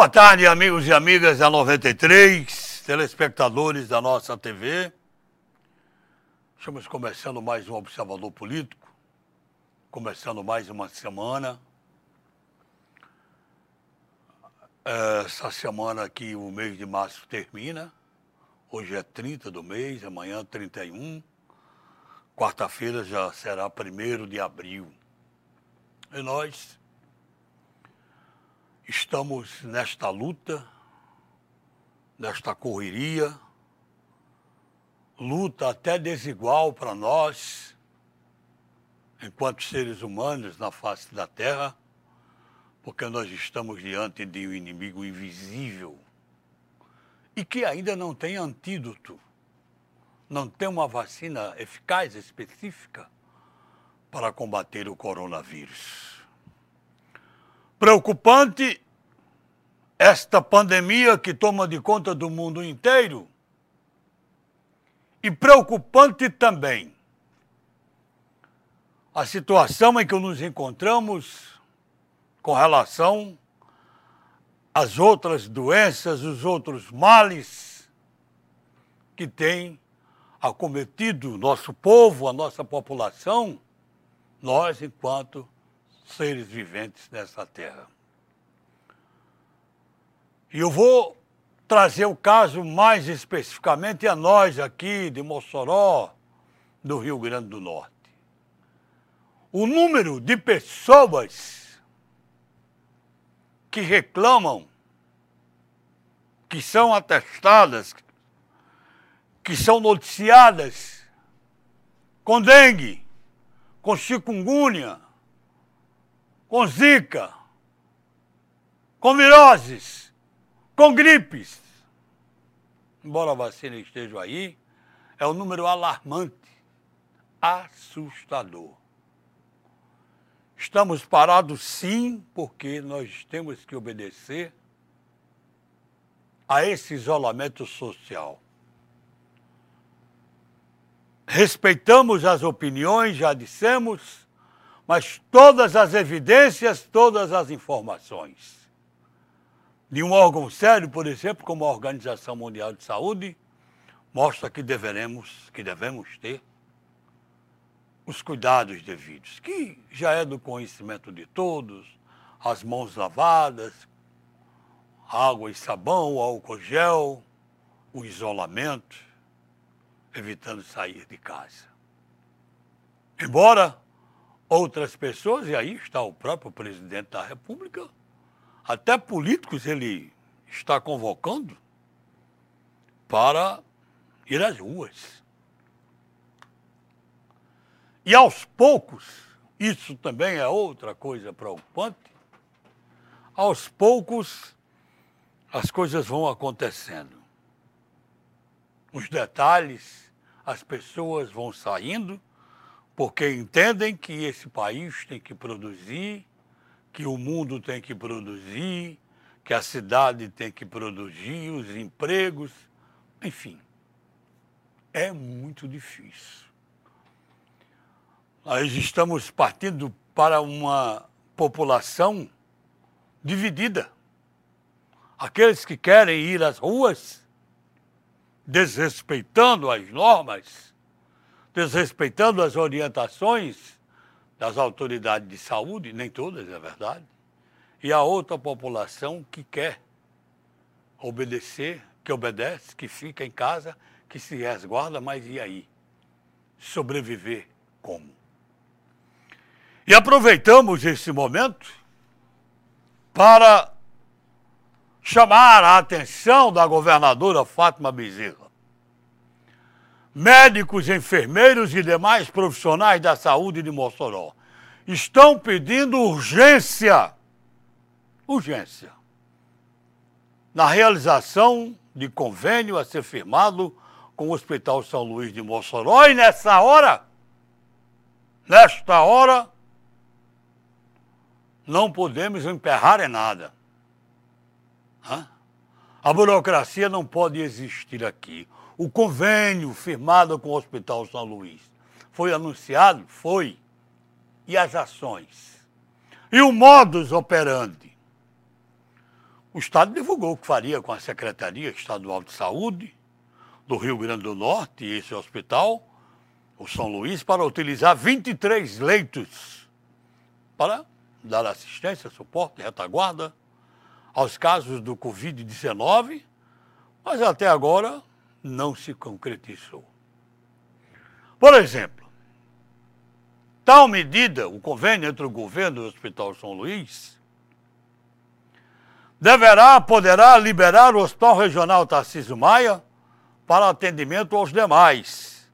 Boa tarde, amigos e amigas da 93, telespectadores da nossa TV. Estamos começando mais um Observador Político, começando mais uma semana. Essa semana aqui, o mês de março termina. Hoje é 30 do mês, amanhã 31. Quarta-feira já será 1 de abril. E nós estamos nesta luta, nesta correria, luta até desigual para nós, enquanto seres humanos na face da Terra, porque nós estamos diante de um inimigo invisível e que ainda não tem antídoto, não tem uma vacina eficaz, específica, para combater o coronavírus. Preocupante esta pandemia que toma de conta do mundo inteiro. E preocupante também a situação em que nos encontramos com relação às outras doenças, os outros males que têm acometido nosso povo, a nossa população, nós enquanto seres viventes nessa terra. E eu vou trazer o caso mais especificamente a nós aqui de Mossoró, do Rio Grande do Norte. O número de pessoas que reclamam, que são atestadas, que são noticiadas com dengue, com chikungunya, com zika, com viroses, com gripes. Embora a vacina esteja aí, é um número alarmante, assustador. Estamos parados sim, porque nós temos que obedecer a esse isolamento social. Respeitamos as opiniões, já dissemos, mas todas as evidências, todas as informações. De um órgão sério, por exemplo, como a Organização Mundial de Saúde, mostra que deveremos, que devemos ter os cuidados devidos, que já é do conhecimento de todos, as mãos lavadas, água e sabão, álcool gel, o isolamento, evitando sair de casa. Embora outras pessoas, e aí está o próprio presidente da República, até políticos ele está convocando para ir às ruas. E aos poucos, isso também é outra coisa preocupante, aos poucos as coisas vão acontecendo. Os detalhes, as pessoas vão saindo porque entendem que esse país tem que produzir, que o mundo tem que produzir, que a cidade tem que produzir, os empregos, enfim. É muito difícil. Nós estamos partindo para uma população dividida. Aqueles que querem ir às ruas, desrespeitando as normas, desrespeitando as orientações das autoridades de saúde, nem todas, é verdade, e a outra população que quer obedecer, que obedece, que fica em casa, que se resguarda, mas e aí? Sobreviver como? E aproveitamos esse momento para chamar a atenção da governadora Fátima Bezerra médicos, enfermeiros e demais profissionais da saúde de Mossoró. Estão pedindo urgência, urgência, na realização de convênio a ser firmado com o Hospital São Luís de Mossoró. E nessa hora, nesta hora, não podemos emperrar em nada. A burocracia não pode existir aqui o convênio firmado com o Hospital São Luís. Foi anunciado? Foi. E as ações? E o modus operandi? o Estado divulgou o que faria com a Secretaria Estadual de Saúde do Rio Grande do Norte e esse hospital, o São Luís, para utilizar 23 leitos para dar assistência, suporte, retaguarda aos casos do Covid-19, mas até agora não se concretizou. Por exemplo, tal medida, o convênio entre o governo e o Hospital São Luís, deverá, poderá liberar o Hospital Regional Tarcísio Maia para atendimento aos demais,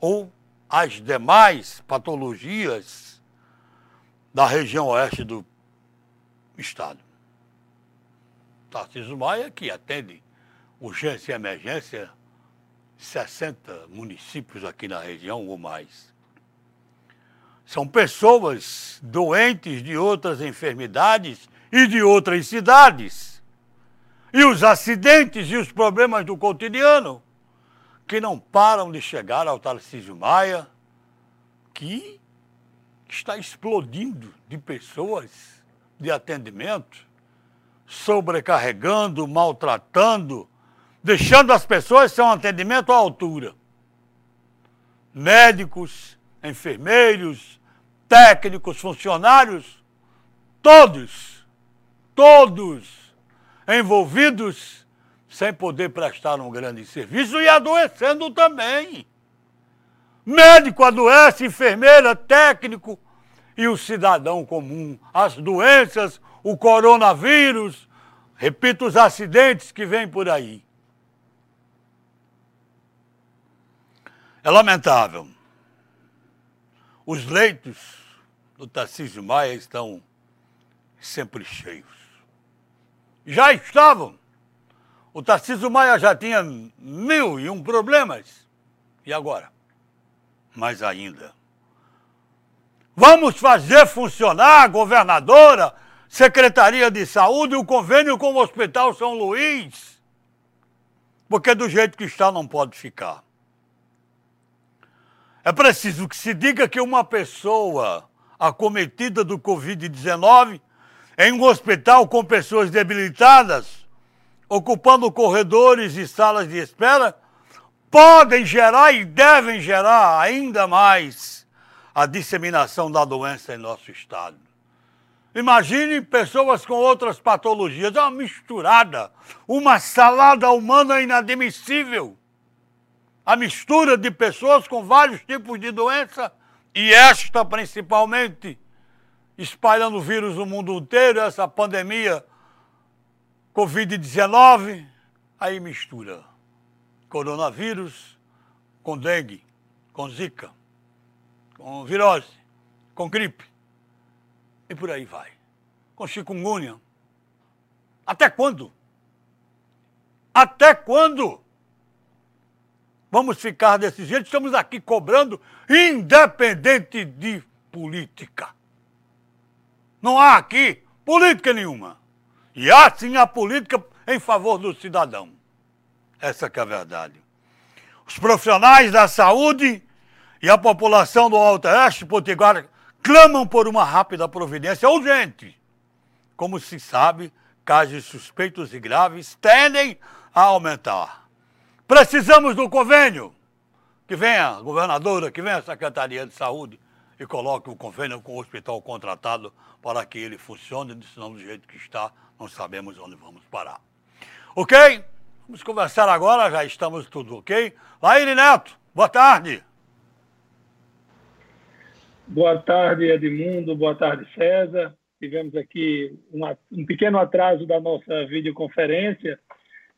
ou às demais patologias da região oeste do estado. Tarcísio Maia, que atende urgência e emergência 60 municípios aqui na região ou mais. São pessoas doentes de outras enfermidades e de outras cidades. E os acidentes e os problemas do cotidiano que não param de chegar ao Tarcísio Maia, que está explodindo de pessoas de atendimento, sobrecarregando, maltratando, deixando as pessoas sem um atendimento à altura. Médicos, enfermeiros, técnicos, funcionários, todos, todos envolvidos sem poder prestar um grande serviço e adoecendo também. Médico adoece, enfermeira, técnico e o cidadão comum. As doenças, o coronavírus, repito, os acidentes que vêm por aí. É lamentável. Os leitos do Tarcísio Maia estão sempre cheios. Já estavam. O Tarcísio Maia já tinha mil e um problemas. E agora? Mais ainda. Vamos fazer funcionar a governadora, Secretaria de Saúde e o convênio com o Hospital São Luís. Porque do jeito que está não pode ficar. É preciso que se diga que uma pessoa acometida do Covid-19 em um hospital com pessoas debilitadas, ocupando corredores e salas de espera, podem gerar e devem gerar ainda mais a disseminação da doença em nosso estado. Imagine pessoas com outras patologias, é uma misturada, uma salada humana inadmissível a mistura de pessoas com vários tipos de doença e esta principalmente espalhando vírus no mundo inteiro, essa pandemia Covid-19, aí mistura coronavírus com dengue, com zika, com virose, com gripe e por aí vai. Com chikungunya. Até quando? Até quando? Vamos ficar desse jeito, estamos aqui cobrando, independente de política. Não há aqui política nenhuma. E há sim a política em favor do cidadão. Essa é a verdade. Os profissionais da saúde e a população do Alto Oeste Potiguar clamam por uma rápida providência urgente. Como se sabe, casos suspeitos e graves tendem a aumentar. Precisamos do convênio. Que venha a governadora, que venha a Secretaria de Saúde e coloque o convênio com o hospital contratado para que ele funcione, senão do jeito que está, não sabemos onde vamos parar. Ok? Vamos conversar agora, já estamos tudo ok. Laíne Neto, boa tarde. Boa tarde, Edmundo. Boa tarde, César. Tivemos aqui um pequeno atraso da nossa videoconferência,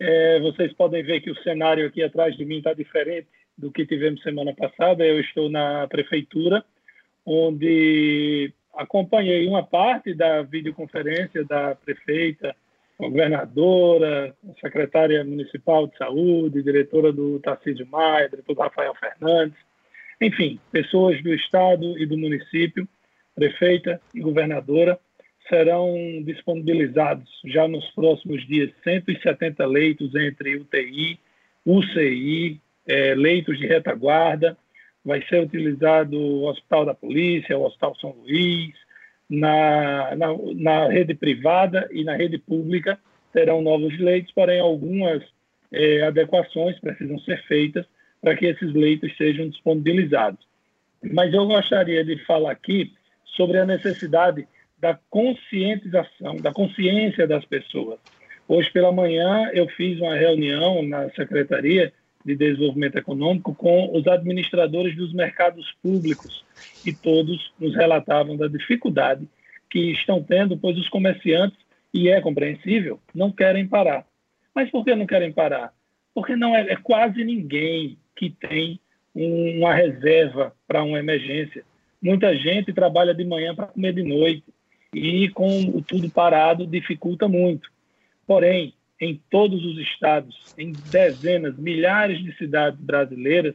é, vocês podem ver que o cenário aqui atrás de mim está diferente do que tivemos semana passada. Eu estou na prefeitura, onde acompanhei uma parte da videoconferência da prefeita, governadora, secretária municipal de saúde, diretora do Tarcísio Maia, diretor Rafael Fernandes, enfim, pessoas do estado e do município, prefeita e governadora, serão disponibilizados já nos próximos dias 170 leitos entre UTI, UCI, é, leitos de retaguarda. Vai ser utilizado o Hospital da Polícia, o Hospital São Luís, na, na, na rede privada e na rede pública, terão novos leitos, porém algumas é, adequações precisam ser feitas para que esses leitos sejam disponibilizados. Mas eu gostaria de falar aqui sobre a necessidade da conscientização, da consciência das pessoas. Hoje pela manhã eu fiz uma reunião na Secretaria de Desenvolvimento Econômico com os administradores dos mercados públicos e todos nos relatavam da dificuldade que estão tendo, pois os comerciantes, e é compreensível, não querem parar. Mas por que não querem parar? Porque não é, é quase ninguém que tem um, uma reserva para uma emergência. Muita gente trabalha de manhã para comer de noite e com tudo parado dificulta muito. Porém, em todos os estados, em dezenas, milhares de cidades brasileiras,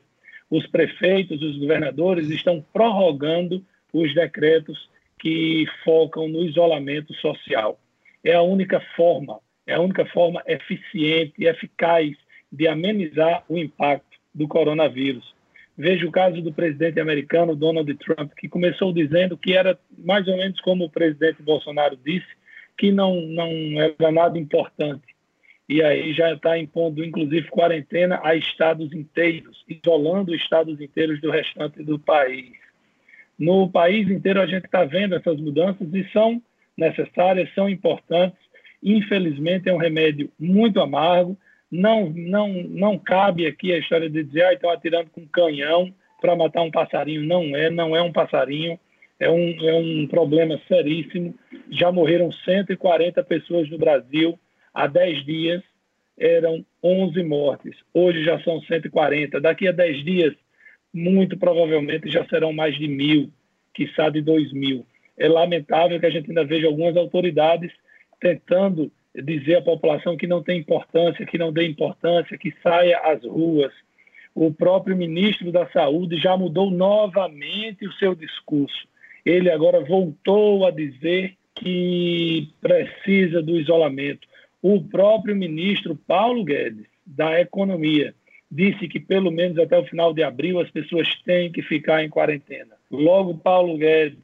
os prefeitos, os governadores estão prorrogando os decretos que focam no isolamento social. É a única forma, é a única forma eficiente e eficaz de amenizar o impacto do coronavírus. Veja o caso do presidente americano Donald Trump, que começou dizendo que era mais ou menos como o presidente Bolsonaro disse, que não, não era nada importante. E aí já está impondo, inclusive, quarentena a estados inteiros, isolando estados inteiros do restante do país. No país inteiro a gente está vendo essas mudanças e são necessárias, são importantes. Infelizmente é um remédio muito amargo, não, não, não cabe aqui a história de dizer, ah, estão atirando com canhão para matar um passarinho. Não é, não é um passarinho, é um, é um problema seríssimo. Já morreram 140 pessoas no Brasil. Há 10 dias eram 11 mortes. Hoje já são 140. Daqui a 10 dias, muito provavelmente já serão mais de mil, quiçá de 2 mil. É lamentável que a gente ainda veja algumas autoridades tentando dizer à população que não tem importância, que não dê importância, que saia às ruas. O próprio ministro da Saúde já mudou novamente o seu discurso. Ele agora voltou a dizer que precisa do isolamento. O próprio ministro Paulo Guedes, da Economia, disse que pelo menos até o final de abril as pessoas têm que ficar em quarentena. Logo, Paulo Guedes,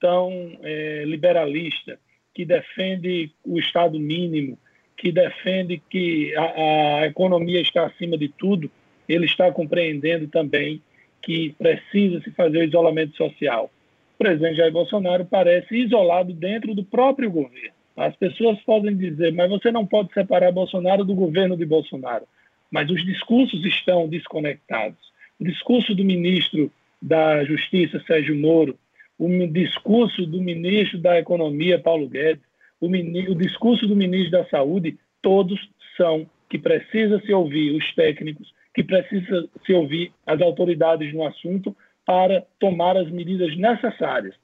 tão é, liberalista, que defende o Estado mínimo, que defende que a, a economia está acima de tudo, ele está compreendendo também que precisa se fazer o isolamento social. O presidente Jair Bolsonaro parece isolado dentro do próprio governo. As pessoas podem dizer, mas você não pode separar Bolsonaro do governo de Bolsonaro. Mas os discursos estão desconectados. O discurso do ministro da Justiça, Sérgio Moro, o discurso do ministro da Economia, Paulo Guedes, o, o discurso do ministro da Saúde, todos são que precisa se ouvir os técnicos, que precisa se ouvir as autoridades no assunto para tomar as medidas necessárias.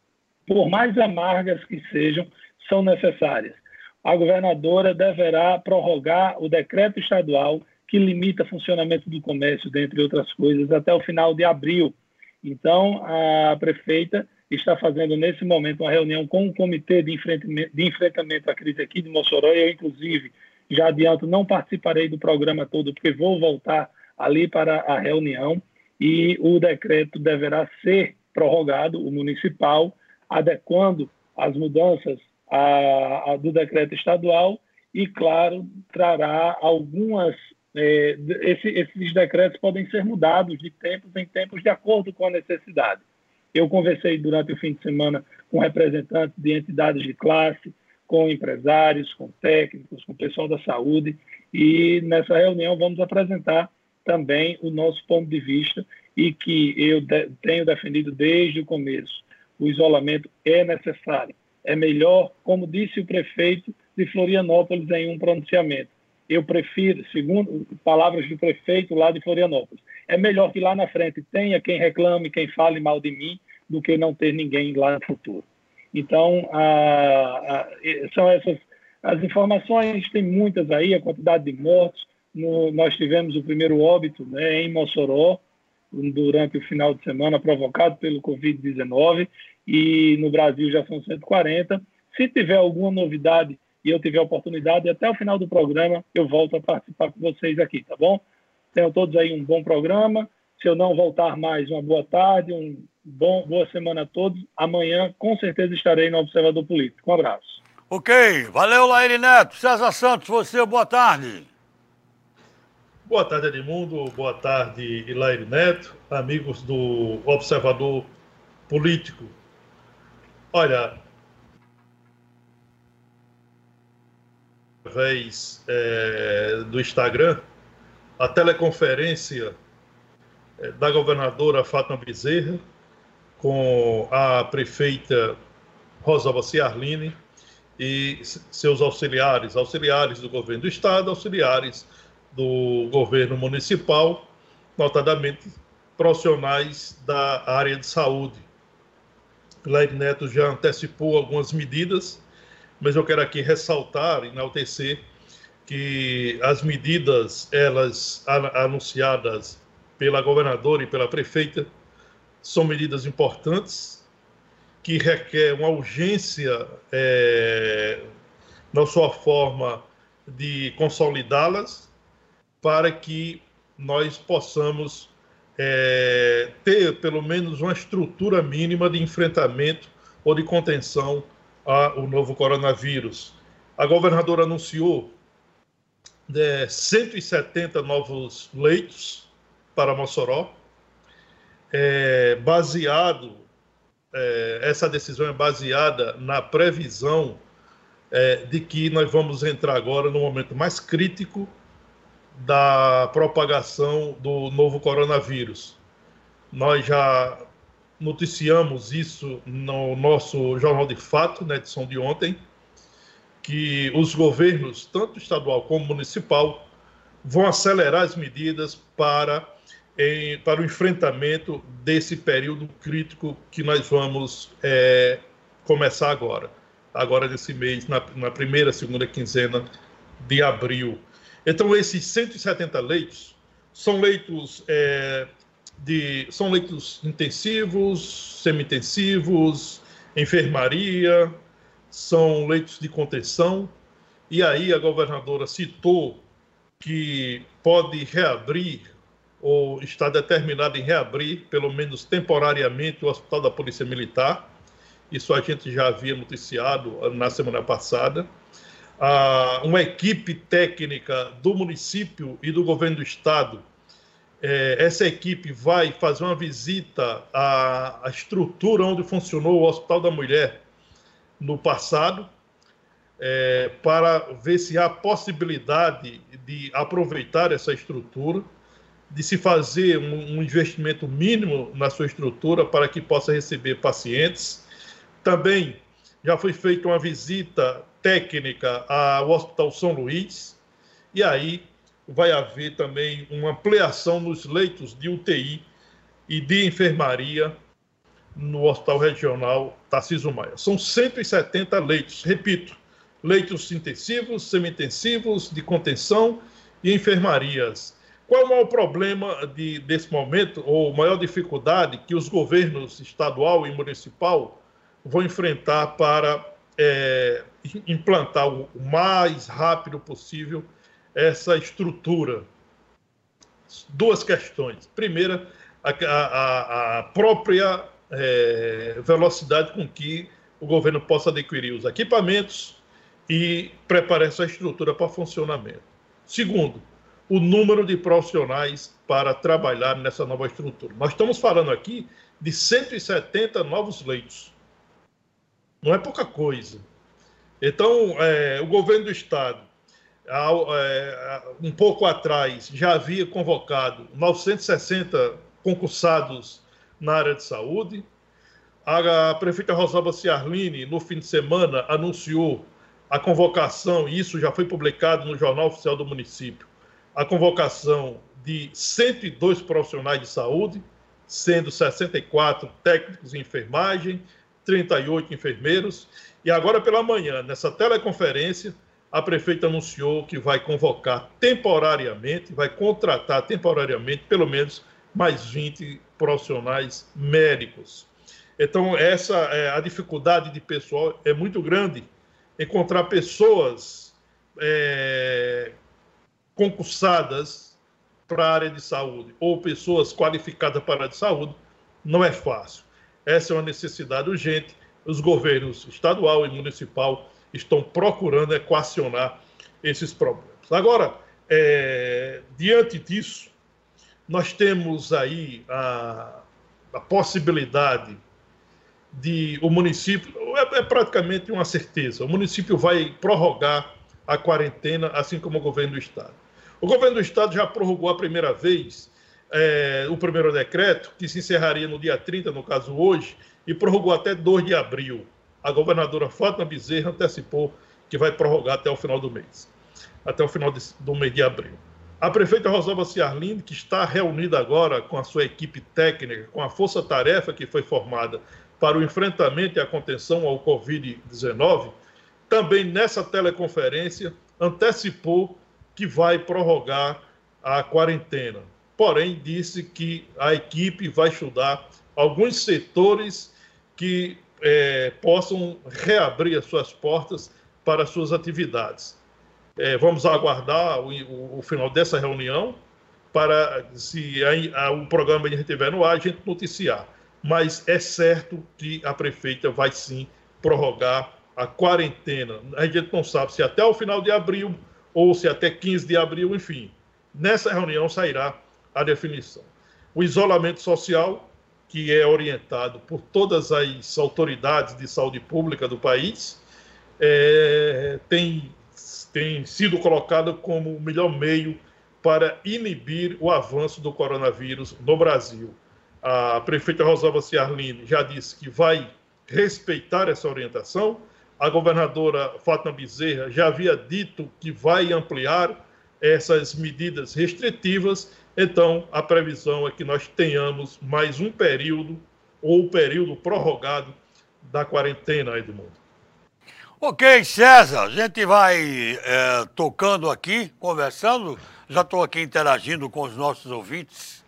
Por mais amargas que sejam, são necessárias. A governadora deverá prorrogar o decreto estadual que limita o funcionamento do comércio, dentre outras coisas, até o final de abril. Então, a prefeita está fazendo nesse momento uma reunião com o Comitê de Enfrentamento, de enfrentamento à Crise aqui de Mossoró. Eu, inclusive, já adianto, não participarei do programa todo, porque vou voltar ali para a reunião e o decreto deverá ser prorrogado, o municipal, adequando as mudanças a, a, do decreto estadual e, claro, trará algumas. É, esse, esses decretos podem ser mudados de tempos em tempos de acordo com a necessidade. Eu conversei durante o fim de semana com representantes de entidades de classe, com empresários, com técnicos, com pessoal da saúde, e nessa reunião vamos apresentar também o nosso ponto de vista e que eu de, tenho defendido desde o começo. O isolamento é necessário. É melhor, como disse o prefeito de Florianópolis em um pronunciamento. Eu prefiro, segundo palavras do prefeito lá de Florianópolis, é melhor que lá na frente tenha quem reclame, quem fale mal de mim, do que não ter ninguém lá no futuro. Então, a, a, são essas as informações, tem muitas aí, a quantidade de mortos. No, nós tivemos o primeiro óbito né, em Mossoró, durante o final de semana, provocado pelo Covid-19, e no Brasil já são 140. Se tiver alguma novidade e eu tiver oportunidade, até o final do programa eu volto a participar com vocês aqui, tá bom? Tenham todos aí um bom programa. Se eu não voltar mais, uma boa tarde, um bom, boa semana a todos. Amanhã, com certeza, estarei no Observador Político. Um abraço. Ok, valeu, Laíri Neto. César Santos, você, boa tarde. Boa tarde, Edmundo. Boa tarde, Ilaire Neto, amigos do Observador Político. Olha, através é, do Instagram, a teleconferência é, da governadora Fátima Bezerra com a prefeita Rosalba Ciarline e seus auxiliares, auxiliares do governo do estado, auxiliares do governo municipal, notadamente profissionais da área de saúde. Claire Neto já antecipou algumas medidas mas eu quero aqui ressaltar, enaltecer, que as medidas, elas anunciadas pela governadora e pela prefeita, são medidas importantes, que requer uma urgência é, na sua forma de consolidá-las, para que nós possamos é, ter pelo menos uma estrutura mínima de enfrentamento ou de contenção ao novo coronavírus. A governadora anunciou é, 170 novos leitos para Mossoró, é, baseado, é, essa decisão é baseada na previsão é, de que nós vamos entrar agora no momento mais crítico da propagação do novo coronavírus. Nós já noticiamos isso no nosso Jornal de Fato, na edição de ontem, que os governos, tanto estadual como municipal, vão acelerar as medidas para, em, para o enfrentamento desse período crítico que nós vamos é, começar agora, agora nesse mês, na, na primeira, segunda quinzena de abril. Então, esses 170 leitos são leitos é, de são leitos intensivos, semi-intensivos, enfermaria, são leitos de contenção. E aí a governadora citou que pode reabrir ou está determinado em reabrir, pelo menos temporariamente, o Hospital da Polícia Militar. Isso a gente já havia noticiado na semana passada. Ah, uma equipe técnica do município e do governo do estado é, essa equipe vai fazer uma visita à, à, estrutura onde funcionou o Hospital da Mulher no passado, é, para ver se há possibilidade de aproveitar essa estrutura, de se fazer um, um investimento mínimo na sua estrutura para que possa receber pacientes. Também já foi feita uma visita técnica ao Hospital São Luís, e aí vai haver também uma ampliação nos leitos de UTI e de enfermaria no Hospital Regional Tarcísio Maia. São 170 leitos, repito, leitos intensivos, semi-intensivos, de contenção e enfermarias. Qual é o maior problema de, desse momento, ou maior dificuldade que os governos estadual e municipal vão enfrentar para é, implantar o mais rápido possível essa estrutura? Duas questões. Primeira, a, a, a própria é, velocidade com que o governo possa adquirir os equipamentos e preparar essa estrutura para funcionamento. Segundo, o número de profissionais para trabalhar nessa nova estrutura. Nós estamos falando aqui de 170 novos leitos. Não é pouca coisa. Então, é, o governo do Estado um pouco atrás, já havia convocado 960 concursados na área de saúde. A prefeita Rosalba Ciarline, no fim de semana, anunciou a convocação, e isso já foi publicado no Jornal Oficial do Município, a convocação de 102 profissionais de saúde, sendo 64 técnicos em enfermagem, 38 enfermeiros. E agora pela manhã, nessa teleconferência, a prefeita anunciou que vai convocar temporariamente, vai contratar temporariamente pelo menos mais 20 profissionais médicos. Então, essa é, a dificuldade de pessoal é muito grande. Encontrar pessoas é, concursadas para a área de saúde ou pessoas qualificadas para a área de saúde não é fácil. Essa é uma necessidade urgente. Os governos estadual e municipal estão procurando equacionar esses problemas. Agora, é, diante disso, nós temos aí a, a possibilidade de o município, é, é, praticamente uma certeza, o município vai prorrogar a quarentena, assim como o governo do Estado. O governo do Estado já prorrogou a primeira vez é, o primeiro decreto, que se encerraria no dia 30, no caso hoje, e prorrogou até 2 de abril. A governadora Fátima Bezerra antecipou que vai prorrogar até o final do mês, até o final de, do mês de abril. A prefeita Rosalba Ciarline, que está reunida agora com a sua equipe técnica, com a força-tarefa que foi formada para o enfrentamento e a contenção ao Covid-19, também nessa teleconferência antecipou que vai prorrogar a quarentena. Porém, disse que a equipe vai estudar alguns setores que é, possam reabrir as suas portas para as suas atividades. É, vamos aguardar o, o, o, final dessa reunião para, se a, a, o programa ainda estiver no ar, a gente noticiar. Mas é certo que a prefeita vai sim prorrogar a quarentena. A gente não sabe se até o final de abril ou se até 15 de abril, enfim. Nessa reunião sairá a definição. O isolamento social que é orientado por todas as autoridades de saúde pública do país, é, tem, tem sido colocado como o melhor meio para inibir o avanço do coronavírus no Brasil. A prefeita Rosalba Ciarline já disse que vai respeitar essa orientação. A governadora Fátima Bezerra já havia dito que vai ampliar essas medidas restritivas então, a previsão é que nós tenhamos mais um período, ou período prorrogado, da quarentena, Edmundo. Ok, César, a gente vai é, tocando aqui, conversando. Já estou aqui interagindo com os nossos ouvintes,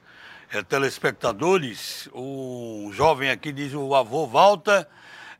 é, telespectadores. Um jovem aqui diz: o avô volta.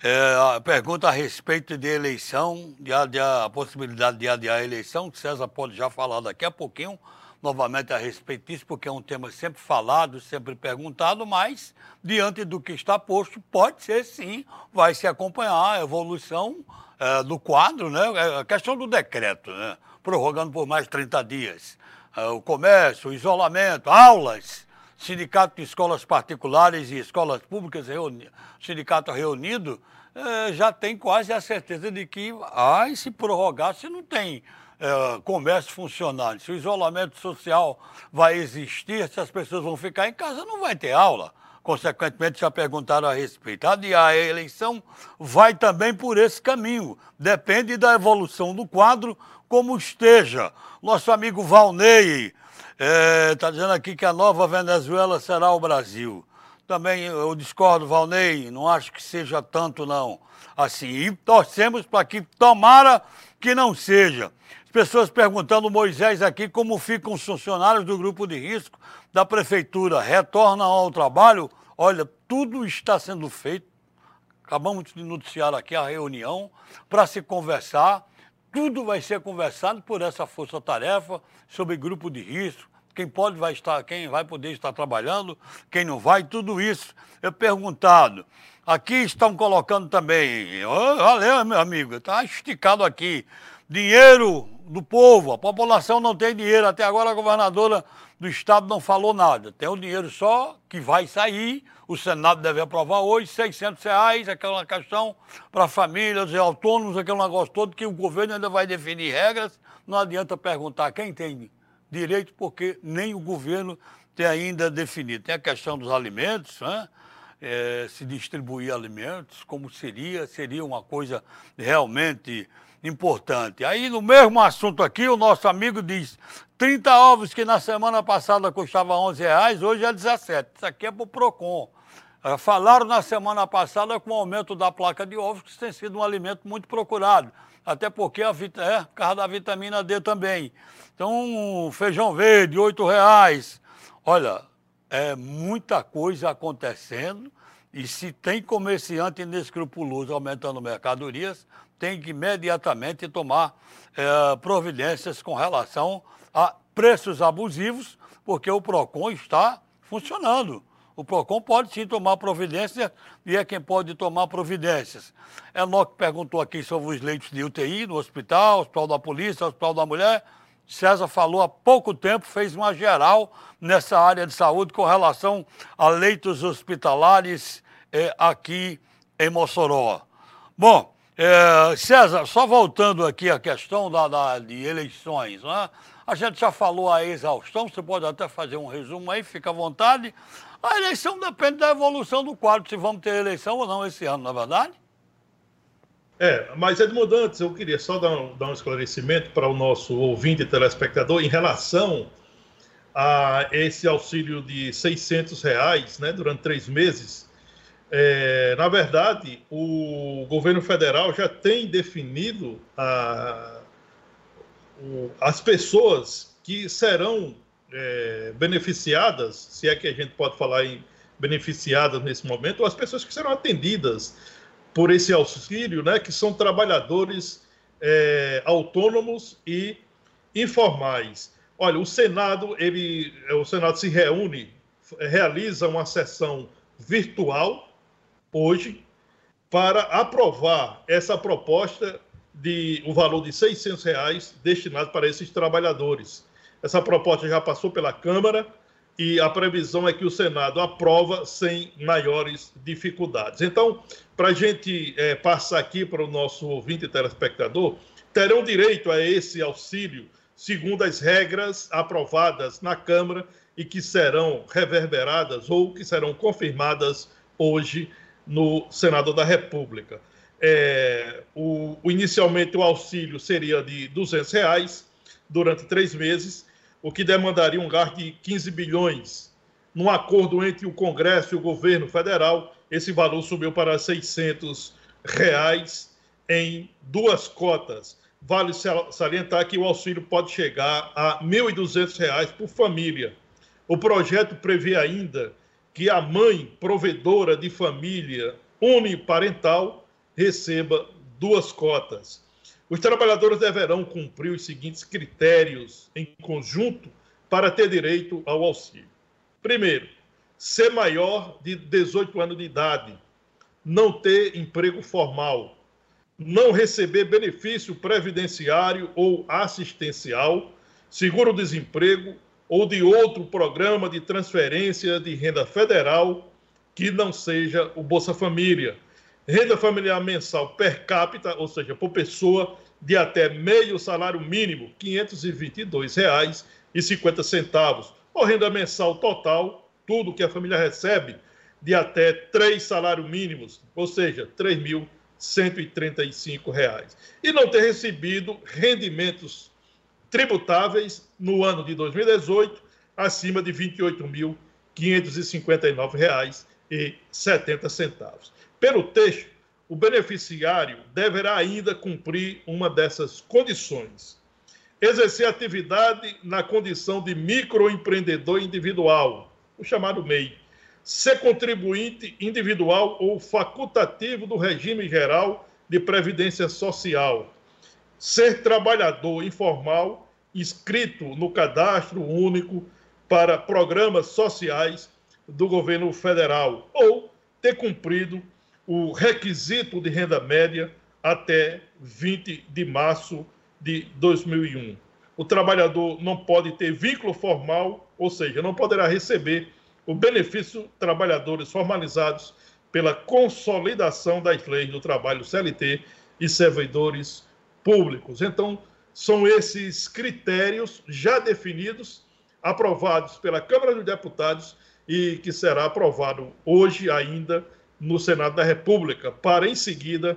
É, pergunta a respeito de eleição, de adiar, a possibilidade de adiar a eleição, que César pode já falar daqui a pouquinho novamente a respeito disso, porque é um tema sempre falado, sempre perguntado, mas diante do que está posto, pode ser sim, vai se acompanhar a evolução é, do quadro, né? É, a questão do decreto, né? prorrogando por mais 30 dias. É, o comércio, o isolamento, aulas, sindicato de escolas particulares e escolas públicas, reuni sindicato reunido, é, já tem quase a certeza de que vai se prorrogar se não tem é, comércio funcionando, se o isolamento social vai existir, se as pessoas vão ficar em casa, não vai ter aula. Consequentemente, já perguntaram a respeito. Adiar a eleição vai também por esse caminho. Depende da evolução do quadro, como esteja. Nosso amigo Valnei está é, dizendo aqui que a nova Venezuela será o Brasil. Também eu discordo, Valnei, não acho que seja tanto, não. Assim, e torcemos para que tomara que não seja pessoas perguntando, Moisés, aqui como ficam os funcionários do grupo de risco da prefeitura. Retornam ao trabalho? Olha, tudo está sendo feito. Acabamos de noticiar aqui a reunião para se conversar. Tudo vai ser conversado por essa força-tarefa sobre grupo de risco, quem pode vai estar, quem vai poder estar trabalhando, quem não vai, tudo isso é perguntado. Aqui estão colocando também, oh, valeu, meu amigo, está esticado aqui, dinheiro do povo. A população não tem dinheiro. Até agora a governadora do estado não falou nada. Tem o dinheiro só que vai sair. O Senado deve aprovar hoje, 600 reais, aquela questão para famílias e autônomos, aquele negócio todo que o governo ainda vai definir regras. Não adianta perguntar quem tem direito, porque nem o governo tem ainda definido. Tem a questão dos alimentos, né? É, se distribuir alimentos, como seria, seria uma coisa realmente importante. Aí, no mesmo assunto aqui, o nosso amigo diz: 30 ovos que na semana passada custavam 11 reais, hoje é 17. Isso aqui é para o PROCON. É, falaram na semana passada com o aumento da placa de ovos, que tem sido um alimento muito procurado. Até porque a vit... é, por causa da vitamina D também. Então, feijão verde, R$ reais. Olha, é muita coisa acontecendo. E se tem comerciante inescrupuloso aumentando mercadorias, tem que imediatamente tomar é, providências com relação a preços abusivos, porque o PROCON está funcionando. O PROCON pode sim tomar providências e é quem pode tomar providências. Enoque perguntou aqui sobre os leitos de UTI no hospital, hospital da polícia, hospital da mulher. César falou há pouco tempo, fez uma geral nessa área de saúde com relação a leitos hospitalares é, aqui em Mossoró. Bom, é, César, só voltando aqui à questão da, da, de eleições, né? a gente já falou a exaustão, você pode até fazer um resumo aí, fica à vontade. A eleição depende da evolução do quadro, se vamos ter eleição ou não esse ano, não é verdade? É, mas Edmundo, antes eu queria só dar um, dar um esclarecimento para o nosso ouvinte e telespectador em relação a esse auxílio de 600 reais né, durante três meses. É, na verdade, o governo federal já tem definido a, o, as pessoas que serão é, beneficiadas, se é que a gente pode falar em beneficiadas nesse momento, ou as pessoas que serão atendidas por esse auxílio, né, que são trabalhadores é, autônomos e informais. Olha, o Senado, ele, o Senado se reúne, realiza uma sessão virtual hoje para aprovar essa proposta de o valor de 600 reais destinado para esses trabalhadores. Essa proposta já passou pela Câmara e a previsão é que o Senado aprova sem maiores dificuldades. Então, para a gente é, passar aqui para o nosso ouvinte e telespectador, terão direito a esse auxílio segundo as regras aprovadas na Câmara e que serão reverberadas ou que serão confirmadas hoje no Senado da República. É, o, o, inicialmente o auxílio seria de 200 reais durante três meses o que demandaria um gasto de 15 bilhões. Num acordo entre o Congresso e o governo federal, esse valor subiu para 600 reais em duas cotas. Vale salientar que o auxílio pode chegar a R$ 1.200 por família. O projeto prevê ainda que a mãe provedora de família uniparental receba duas cotas. Os trabalhadores deverão cumprir os seguintes critérios em conjunto para ter direito ao auxílio. Primeiro, ser maior de 18 anos de idade, não ter emprego formal, não receber benefício previdenciário ou assistencial, seguro-desemprego ou de outro programa de transferência de renda federal que não seja o Bolsa Família Renda familiar mensal per capita, ou seja, por pessoa, de até meio salário mínimo, R$ 522,50. Ou renda mensal total, tudo que a família recebe, de até três salários mínimos, ou seja, R$ 3.135. E não ter recebido rendimentos tributáveis no ano de 2018 acima de R$ 28.559,70. Pelo texto, o beneficiário deverá ainda cumprir uma dessas condições: exercer atividade na condição de microempreendedor individual, o chamado MEI, ser contribuinte individual ou facultativo do regime geral de previdência social, ser trabalhador informal inscrito no cadastro único para programas sociais do governo federal ou ter cumprido o requisito de renda média até 20 de março de 2001. O trabalhador não pode ter vínculo formal, ou seja, não poderá receber o benefício trabalhadores formalizados pela consolidação das leis do trabalho CLT e servidores públicos. Então, são esses critérios já definidos, aprovados pela Câmara dos Deputados e que será aprovado hoje ainda no Senado da República, para em seguida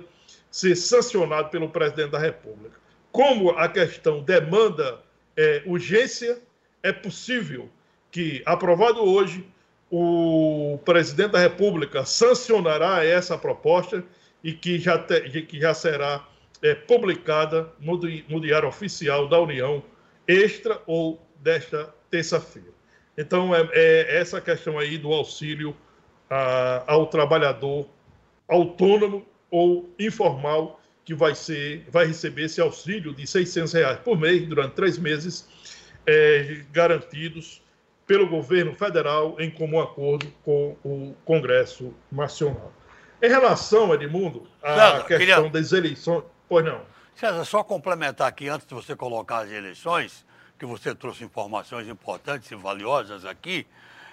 ser sancionado pelo presidente da República. Como a questão demanda é, urgência, é possível que, aprovado hoje, o presidente da República sancionará essa proposta e que já, te, que já será é, publicada no, no Diário Oficial da União, extra ou desta terça-feira. Então, é, é essa questão aí do auxílio a, ao trabalhador autônomo ou informal que vai, ser, vai receber esse auxílio de 600 reais por mês durante três meses, é, garantidos pelo governo federal em comum acordo com o Congresso Nacional. Em relação, Edmundo, à César, questão queria... das eleições. Pois não. César, só complementar aqui, antes de você colocar as eleições, que você trouxe informações importantes e valiosas aqui,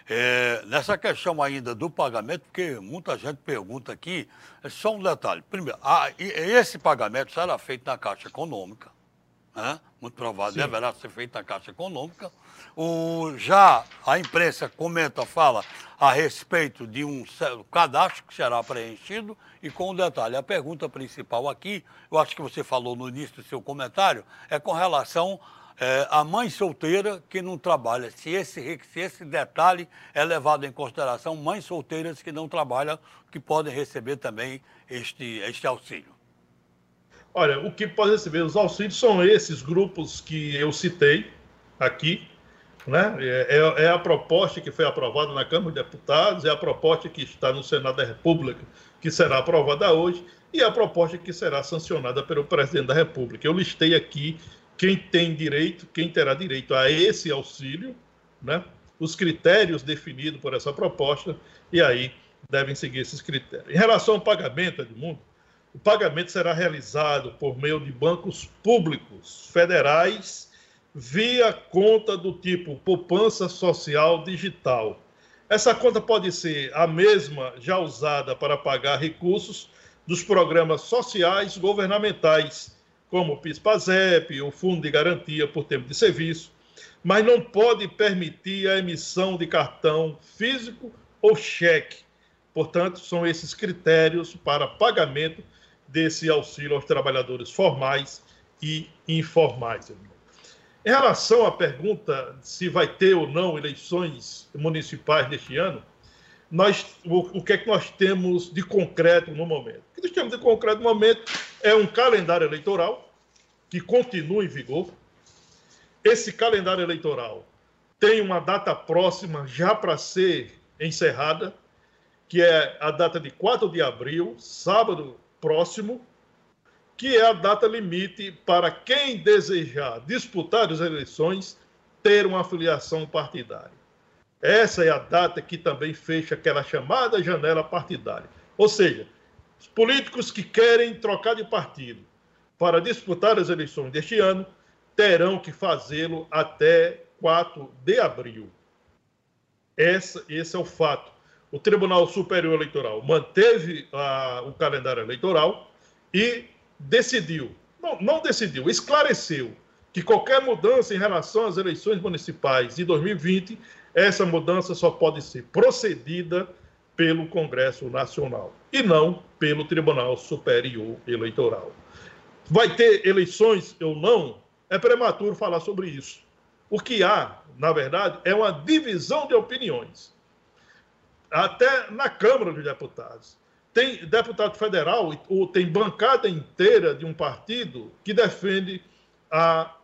é, nessa questão ainda do pagamento, porque muita gente pergunta aqui, é só um detalhe. Primeiro, a, esse pagamento será feito na Caixa Econômica, né? muito provável, Sim. deverá ser feito na Caixa Econômica. O, já a imprensa comenta, fala a respeito de um cadastro que será preenchido e com um detalhe, a pergunta principal aqui, eu acho que você falou no início do seu comentário, é com relação é, a mãe solteira que não trabalha, se esse, se esse detalhe é levado em consideração, mães solteiras que não trabalham, que podem receber também este, este auxílio. Olha, o que pode receber os auxílios são esses grupos que eu citei aqui, né? É, é, é, a proposta que foi aprovada na Câmara de Deputados, é a proposta que está no Senado da República, que será aprovada hoje, e a proposta que será sancionada pelo presidente da República. Eu listei aqui quem tem direito, quem terá direito a esse auxílio, né? os critérios definidos por essa proposta, e aí devem seguir esses critérios. Em relação ao pagamento, Edmundo, o pagamento será realizado por meio de bancos públicos federais via conta do tipo poupança social digital. Essa conta pode ser a mesma já usada para pagar recursos dos programas sociais governamentais como o PIS-PASEP, o Fundo de Garantia por Tempo de Serviço, mas não pode permitir a emissão de cartão físico ou cheque. Portanto, são esses critérios para pagamento desse auxílio aos trabalhadores formais e informais. Em relação à pergunta se vai ter ou não eleições municipais neste ano, nós, o, o que é que nós temos de concreto no momento? O que nós temos de concreto no momento é um calendário eleitoral que continua em vigor. Esse calendário eleitoral tem uma data próxima já para ser encerrada, que é a data de 4 de abril, sábado próximo, que é a data limite para quem desejar disputar as eleições ter uma filiação partidária. Essa é a data que também fecha aquela chamada janela partidária. Ou seja, os políticos que querem trocar de partido para disputar as eleições deste ano terão que fazê-lo até 4 de abril. Essa, esse é o fato. O Tribunal Superior Eleitoral manteve a, o calendário eleitoral e decidiu, não, não decidiu, esclareceu que qualquer mudança em relação às eleições municipais de 2020, essa mudança só pode ser procedida pelo Congresso Nacional e não pelo Tribunal Superior Eleitoral. Vai ter eleições ou não? É prematuro falar sobre isso. O que há, na verdade, é uma divisão de opiniões. Até na Câmara dos Deputados. Tem deputado federal, ou tem bancada inteira de um partido que defende a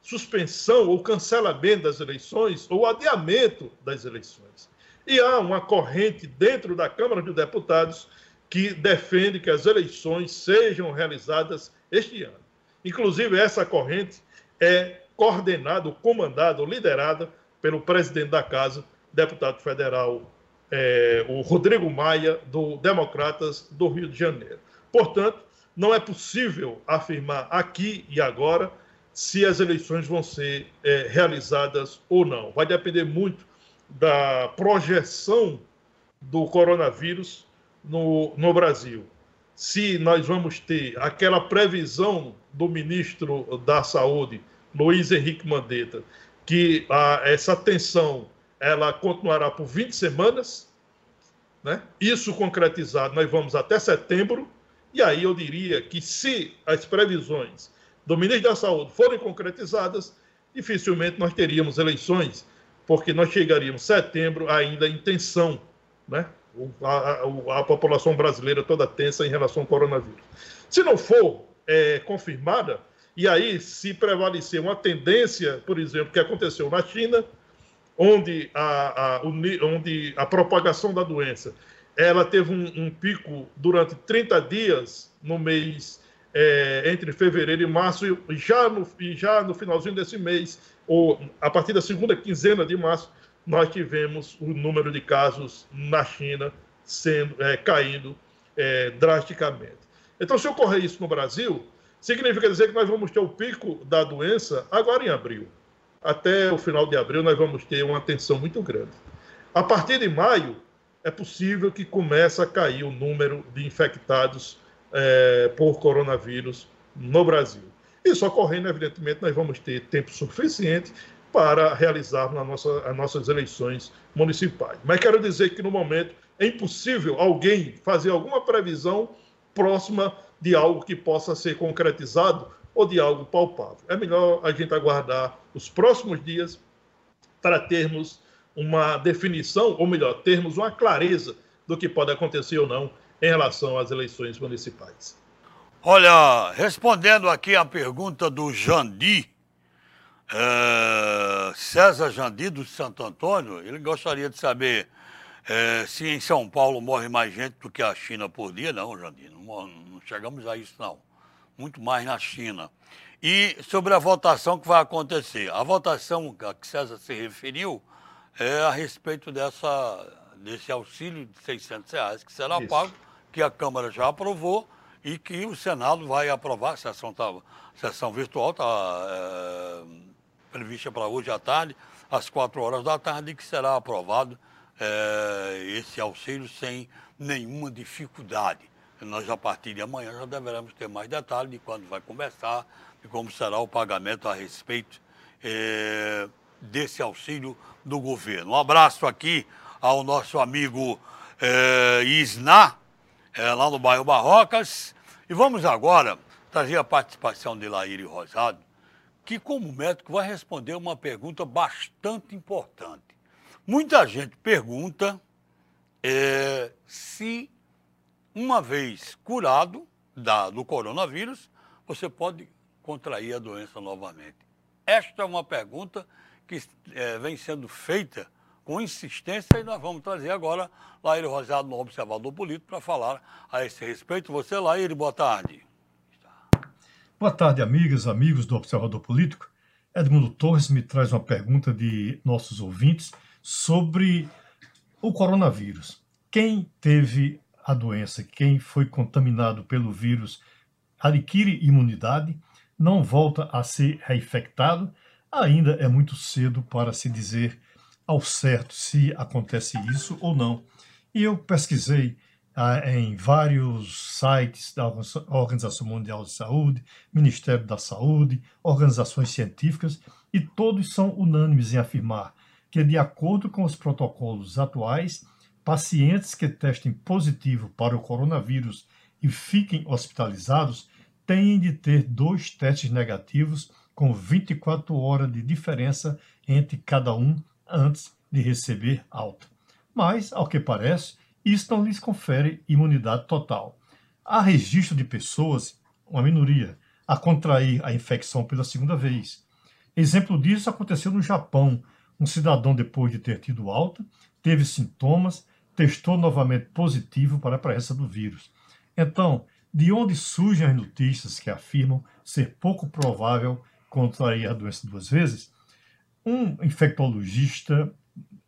suspensão ou cancelamento das eleições ou adiamento das eleições. E há uma corrente dentro da Câmara dos Deputados que defende que as eleições sejam realizadas este ano. Inclusive, essa corrente é coordenada, comandada, liderada pelo presidente da Casa, deputado federal, é, o Rodrigo Maia, do Democratas do Rio de Janeiro. Portanto, não é possível afirmar aqui e agora se as eleições vão ser é, realizadas ou não. Vai depender muito da projeção do coronavírus no, no Brasil. Se nós vamos ter aquela previsão do ministro da Saúde, Luiz Henrique Mandetta, que a, essa tensão ela continuará por 20 semanas, né? isso concretizado, nós vamos até setembro, e aí eu diria que se as previsões do ministro da Saúde forem concretizadas, dificilmente nós teríamos eleições, porque nós chegaríamos setembro ainda em tensão, né? A, a, a população brasileira toda tensa em relação ao coronavírus. Se não for é, confirmada, e aí se prevalecer uma tendência, por exemplo, que aconteceu na China, onde a, a, onde a propagação da doença ela teve um, um pico durante 30 dias no mês é, entre fevereiro e março, e já no, e já no finalzinho desse mês, ou a partir da segunda quinzena de março, nós tivemos o número de casos na China sendo é, caindo é, drasticamente. Então, se ocorrer isso no Brasil, significa dizer que nós vamos ter o pico da doença agora em abril. Até o final de abril, nós vamos ter uma tensão muito grande. A partir de maio, é possível que comece a cair o número de infectados é, por coronavírus no Brasil. Isso ocorrendo, evidentemente, nós vamos ter tempo suficiente para realizar na nossa, as nossas eleições municipais. Mas quero dizer que, no momento, é impossível alguém fazer alguma previsão próxima de algo que possa ser concretizado ou de algo palpável. É melhor a gente aguardar os próximos dias para termos uma definição, ou melhor, termos uma clareza do que pode acontecer ou não em relação às eleições municipais. Olha, respondendo aqui a pergunta do Jandi, é, César Jandi do Santo Antônio, ele gostaria de saber é, se em São Paulo morre mais gente do que a China por dia. Não, Jandi, não, não chegamos a isso não. Muito mais na China. E sobre a votação que vai acontecer. A votação a que César se referiu é a respeito dessa, desse auxílio de 600 reais que será Isso. pago, que a Câmara já aprovou e que o Senado vai aprovar. A sessão, tá, sessão virtual está é, prevista para hoje à tarde, às 4 horas da tarde, que será aprovado é, esse auxílio sem nenhuma dificuldade. Nós, a partir de amanhã, já deveremos ter mais detalhes de quando vai começar e como será o pagamento a respeito. É, desse auxílio do governo. Um abraço aqui ao nosso amigo é, Isná, é, lá no bairro Barrocas. E vamos agora trazer a participação de Laíri Rosado, que, como médico, vai responder uma pergunta bastante importante. Muita gente pergunta é, se, uma vez curado da, do coronavírus, você pode contrair a doença novamente. Esta é uma pergunta que é, vem sendo feita com insistência e nós vamos trazer agora Laíre Rosado no Observador Político para falar a esse respeito. Você, Laíre, boa tarde. Boa tarde, amigas, amigos do Observador Político. Edmundo Torres me traz uma pergunta de nossos ouvintes sobre o coronavírus. Quem teve a doença, quem foi contaminado pelo vírus, adquire imunidade, não volta a ser reinfectado Ainda é muito cedo para se dizer ao certo se acontece isso ou não. E eu pesquisei ah, em vários sites da Organização Mundial de Saúde, Ministério da Saúde, organizações científicas, e todos são unânimes em afirmar que, de acordo com os protocolos atuais, pacientes que testem positivo para o coronavírus e fiquem hospitalizados têm de ter dois testes negativos com 24 horas de diferença entre cada um antes de receber alta. Mas, ao que parece, isso não lhes confere imunidade total. Há registro de pessoas, uma minoria, a contrair a infecção pela segunda vez. Exemplo disso aconteceu no Japão. Um cidadão, depois de ter tido alta, teve sintomas, testou novamente positivo para a presença do vírus. Então, de onde surgem as notícias que afirmam ser pouco provável contrair a doença duas vezes, um infectologista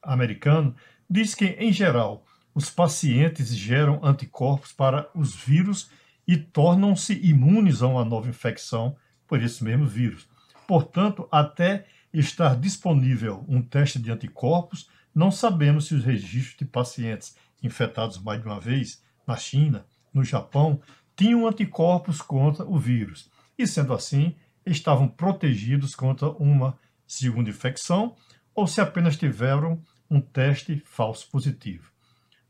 americano diz que, em geral, os pacientes geram anticorpos para os vírus e tornam-se imunes a uma nova infecção por esse mesmo vírus. Portanto, até estar disponível um teste de anticorpos, não sabemos se os registros de pacientes infectados mais de uma vez na China, no Japão, tinham anticorpos contra o vírus. E sendo assim, estavam protegidos contra uma segunda infecção ou se apenas tiveram um teste falso positivo.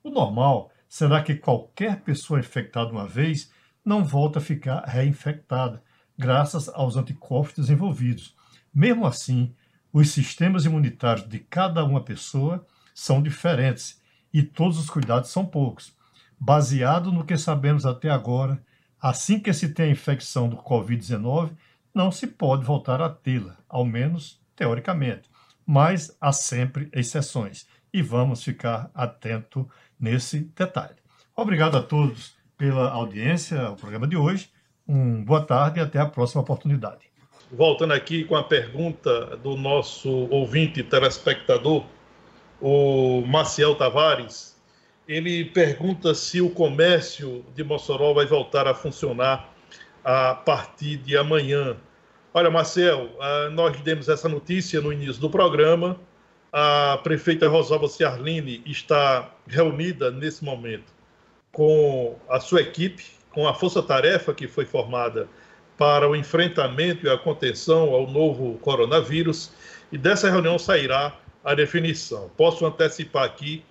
O normal será que qualquer pessoa infectada uma vez não volta a ficar reinfectada, graças aos anticorpos desenvolvidos. Mesmo assim, os sistemas imunitários de cada uma pessoa são diferentes e todos os cuidados são poucos. Baseado no que sabemos até agora, assim que se tem a infecção do Covid-19, não se pode voltar a tê-la, ao menos teoricamente. Mas há sempre exceções e vamos ficar atento nesse detalhe. Obrigado a todos pela audiência ao programa de hoje. Um boa tarde e até a próxima oportunidade. Voltando aqui com a pergunta do nosso ouvinte telespectador, o Maciel Tavares, ele pergunta se o comércio de Mossoró vai voltar a funcionar a partir de amanhã. Olha, Marcel, ah, nós demos essa notícia no início do programa. A prefeita Rosalba Ciarline está reunida nesse momento com a sua equipe, com a força-tarefa que foi formada para o enfrentamento e a contenção ao novo coronavírus, e dessa reunião sairá a definição. Posso antecipar aqui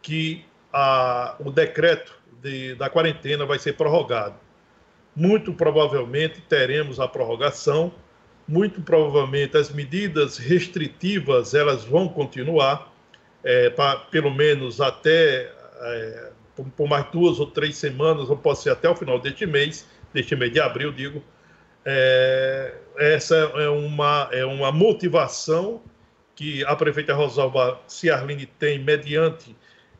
que a, o decreto de, da quarentena vai ser prorrogado. Muito provavelmente teremos a prorrogação, muito provavelmente as medidas restritivas elas vão continuar, é, pra, pelo menos até é, por, por, mais duas ou três semanas, ou pode ser até o final deste mês, deste mês de abril, digo. É, essa é uma, é uma motivação que a prefeita Rosalba Ciarline tem mediante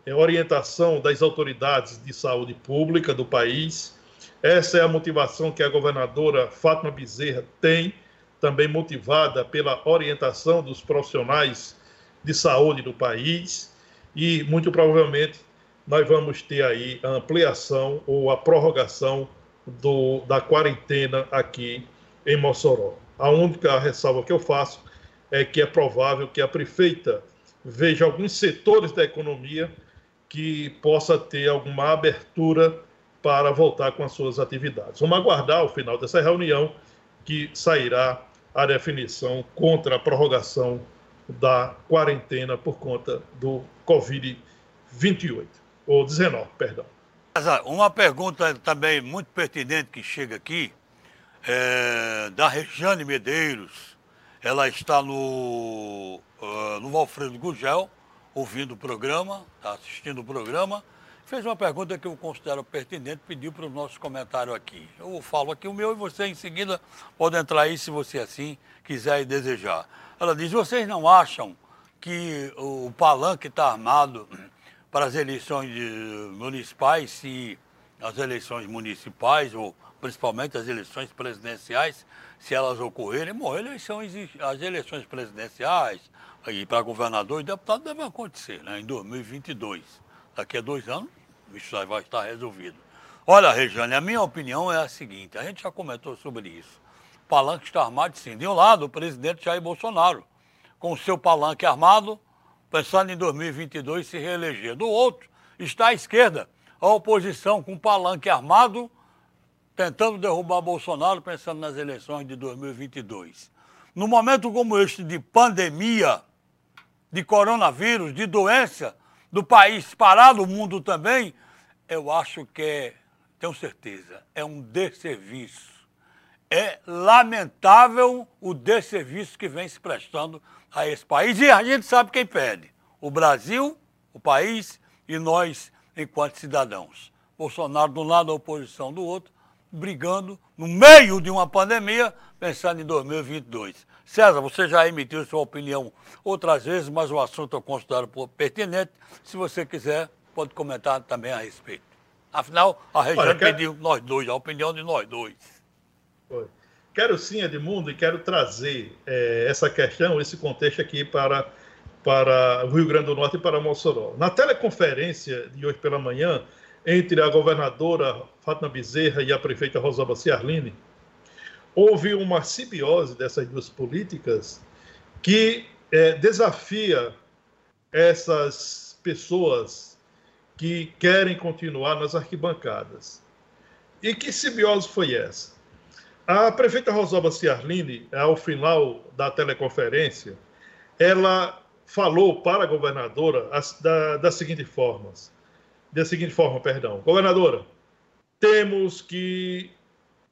é, orientação das autoridades de saúde pública do país. Essa é a motivação que a governadora Fátima Bezerra tem, também motivada pela orientação dos profissionais de saúde do país. E muito provavelmente nós vamos ter aí a ampliação ou a prorrogação do, da quarentena aqui em Mossoró. A única ressalva que eu faço é que é provável que a prefeita veja alguns setores da economia que possa ter alguma abertura para voltar com as suas atividades. Vamos aguardar o final dessa reunião que sairá a definição contra a prorrogação da quarentena por conta do Covid-28, ou 19, perdão. Uma pergunta também muito pertinente que chega aqui, é da Regiane Medeiros, ela está no, uh, no Valfredo Gugel, ouvindo o programa, está assistindo o programa, fez uma pergunta que eu considero pertinente, pediu para o nosso comentário aqui. Eu falo aqui o meu e você em seguida pode entrar aí se você assim quiser e desejar. Ela diz, vocês não acham que o palanque está armado para as eleições municipais, se as eleições municipais, ou principalmente as eleições presidenciais, se elas ocorrerem, bom, eleições, as eleições presidenciais e para governador e deputado devem acontecer né, em 2022. Daqui a dois anos, isso vai estar resolvido. Olha, Regiane, a minha opinião é a seguinte: a gente já comentou sobre isso. O palanque está armado, sim. De um lado, o presidente Jair Bolsonaro, com o seu palanque armado, pensando em 2022 se reeleger. Do outro, está a esquerda, a oposição com palanque armado tentando derrubar Bolsonaro, pensando nas eleições de 2022. No momento como este de pandemia, de coronavírus, de doença, do país parado, o mundo também, eu acho que é, tenho certeza, é um desserviço. É lamentável o desserviço que vem se prestando a esse país. E a gente sabe quem pede: o Brasil, o país e nós, enquanto cidadãos. Bolsonaro de um lado, a oposição do outro, brigando no meio de uma pandemia, pensando em 2022. César, você já emitiu sua opinião outras vezes, mas o assunto eu considero pertinente. Se você quiser, pode comentar também a respeito. Afinal, a região quero... pediu nós dois, a opinião de nós dois. Foi. Quero sim, Edmundo, e quero trazer é, essa questão, esse contexto aqui para, para o Rio Grande do Norte e para Mossoró. Na teleconferência de hoje pela manhã, entre a governadora Fátima Bezerra e a prefeita Rosalba Ciarline, houve uma simbiose dessas duas políticas que é, desafia essas pessoas que querem continuar nas arquibancadas. E que simbiose foi essa? A prefeita Rosalba Ciarline, ao final da teleconferência, ela falou para a governadora da, da seguinte forma: da seguinte forma, perdão. Governadora, temos que